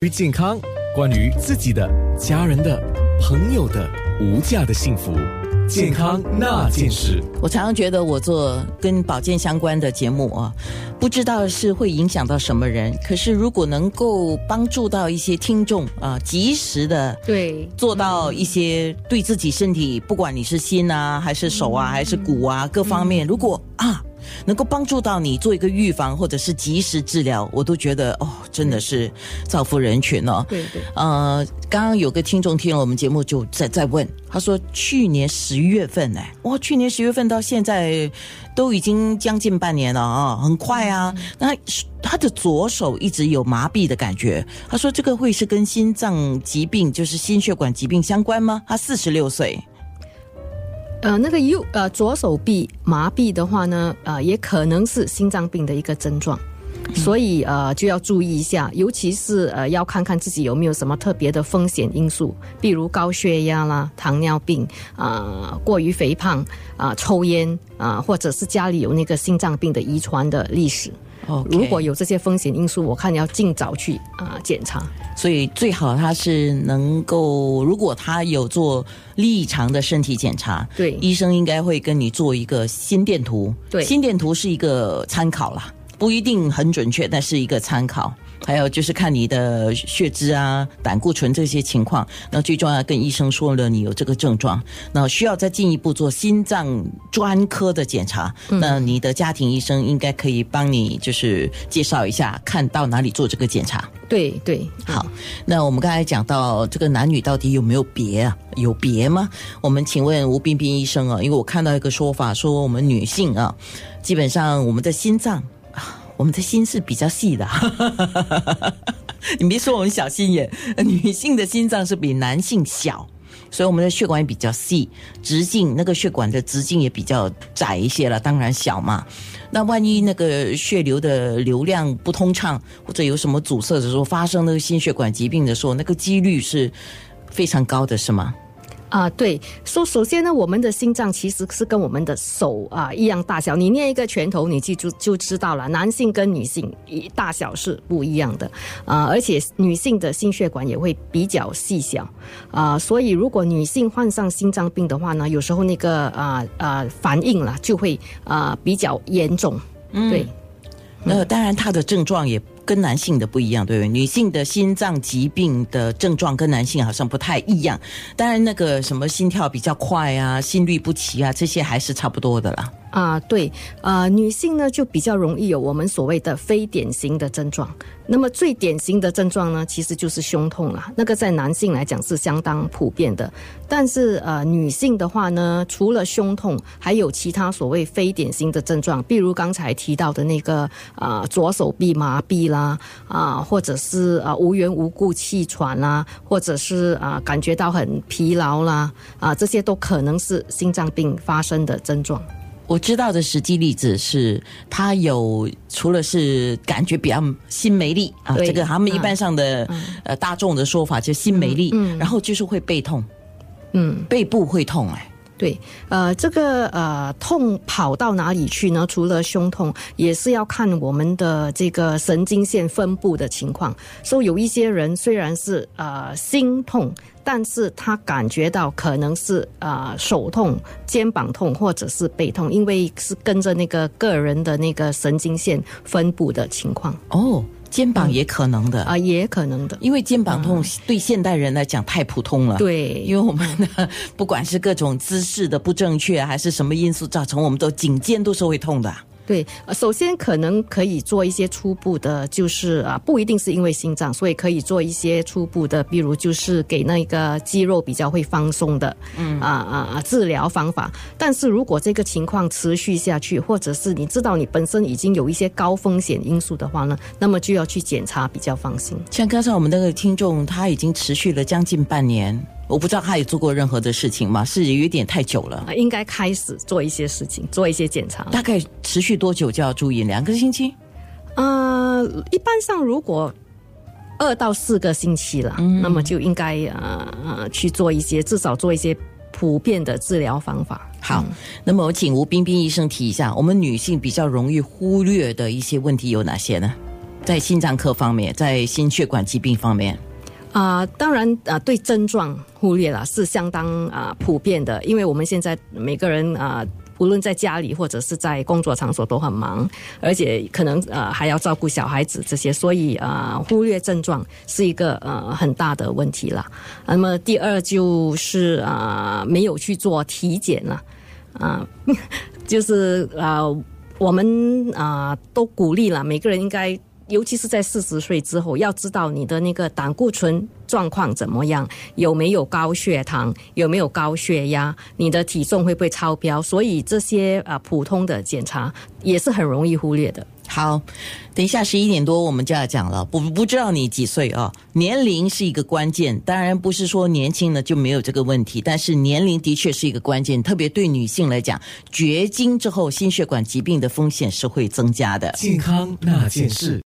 于健康，关于自己的、家人的、朋友的无价的幸福，健康那件事。我常常觉得我做跟保健相关的节目啊，不知道是会影响到什么人。可是如果能够帮助到一些听众啊，及时的对做到一些对自己身体，不管你是心啊，还是手啊，还是骨啊，各方面，如果啊。能够帮助到你做一个预防，或者是及时治疗，我都觉得哦，真的是造福人群哦。对对。呃，刚刚有个听众听了我们节目，就在在问，他说去年十月份哎，哇，去年十月份到现在都已经将近半年了啊，很快啊。那他的左手一直有麻痹的感觉，他说这个会是跟心脏疾病，就是心血管疾病相关吗？他四十六岁。呃，那个右呃左手臂麻痹的话呢，呃，也可能是心脏病的一个症状，所以呃就要注意一下，尤其是呃要看看自己有没有什么特别的风险因素，比如高血压啦、糖尿病啊、过于肥胖啊、抽烟啊，或者是家里有那个心脏病的遗传的历史。哦，如果有这些风险因素，我看要尽早去啊检查。所以最好他是能够，如果他有做异常的身体检查，对，医生应该会跟你做一个心电图。对，心电图是一个参考啦，不一定很准确，但是一个参考。还有就是看你的血脂啊、胆固醇这些情况。那最重要跟医生说了你有这个症状，那需要再进一步做心脏专科的检查。那你的家庭医生应该可以帮你就是介绍一下，看到哪里做这个检查。对对，好。那我们刚才讲到这个男女到底有没有别啊？有别吗？我们请问吴彬彬医生啊，因为我看到一个说法说我们女性啊，基本上我们的心脏。我们的心是比较细的，你别说我们小心眼，女性的心脏是比男性小，所以我们的血管也比较细，直径那个血管的直径也比较窄一些了，当然小嘛。那万一那个血流的流量不通畅，或者有什么阻塞的时候，发生那个心血管疾病的时候，那个几率是非常高的，是吗？啊，对，说首先呢，我们的心脏其实是跟我们的手啊一样大小。你捏一个拳头，你记住就知道了。男性跟女性大小是不一样的啊，而且女性的心血管也会比较细小啊，所以如果女性患上心脏病的话呢，有时候那个啊啊反应啦就会啊比较严重。对，那当然它的症状也。跟男性的不一样，对不对？女性的心脏疾病的症状跟男性好像不太一样。当然，那个什么心跳比较快啊，心律不齐啊，这些还是差不多的啦。啊，对，呃，女性呢就比较容易有我们所谓的非典型的症状。那么最典型的症状呢，其实就是胸痛啦，那个在男性来讲是相当普遍的。但是呃，女性的话呢，除了胸痛，还有其他所谓非典型的症状，比如刚才提到的那个啊，左手臂麻痹啦，啊，或者是啊无缘无故气喘啦，或者是啊感觉到很疲劳啦，啊，这些都可能是心脏病发生的症状。我知道的实际例子是，他有除了是感觉比较心没力啊，这个他们一般上的呃大众的说法就心没力，然后就是会背痛，嗯，背部会痛哎。对，呃，这个呃痛跑到哪里去呢？除了胸痛，也是要看我们的这个神经线分布的情况。所以有一些人虽然是呃心痛，但是他感觉到可能是呃手痛、肩膀痛或者是背痛，因为是跟着那个个人的那个神经线分布的情况。哦。肩膀也可能的。啊，也可能的，因为肩膀痛对现代人来讲太普通了。对，因为我们的 不管是各种姿势的不正确，还是什么因素造成，我们都颈肩都是会痛的。对，首先可能可以做一些初步的，就是啊，不一定是因为心脏，所以可以做一些初步的，比如就是给那个肌肉比较会放松的，嗯啊啊啊治疗方法。但是如果这个情况持续下去，或者是你知道你本身已经有一些高风险因素的话呢，那么就要去检查比较放心。像刚才我们那个听众，他已经持续了将近半年。我不知道他有做过任何的事情吗？是有一点太久了。应该开始做一些事情，做一些检查。大概持续多久就要注意？两个星期？呃，一般上如果二到四个星期了，那么就应该呃呃去做一些，至少做一些普遍的治疗方法。好，那么我请吴冰冰医生提一下，我们女性比较容易忽略的一些问题有哪些呢？在心脏科方面，在心血管疾病方面。啊、当然啊、对症状忽略了是相当啊、普遍的，因为我们现在每个人啊、无论在家里或者是在工作场所都很忙，而且可能呃还要照顾小孩子这些，所以啊、忽略症状是一个呃很大的问题了。那么第二就是啊、没有去做体检了啊、就是啊、我们啊、都鼓励了每个人应该。尤其是在四十岁之后，要知道你的那个胆固醇状况怎么样，有没有高血糖，有没有高血压，你的体重会不会超标？所以这些啊、普通的检查也是很容易忽略的。好，等一下十一点多我们就要讲了。不不知道你几岁啊、年龄是一个关键，当然不是说年轻了就没有这个问题，但是年龄的确是一个关键，特别对女性来讲，绝经之后心血管疾病的风险是会增加的。健康那件事。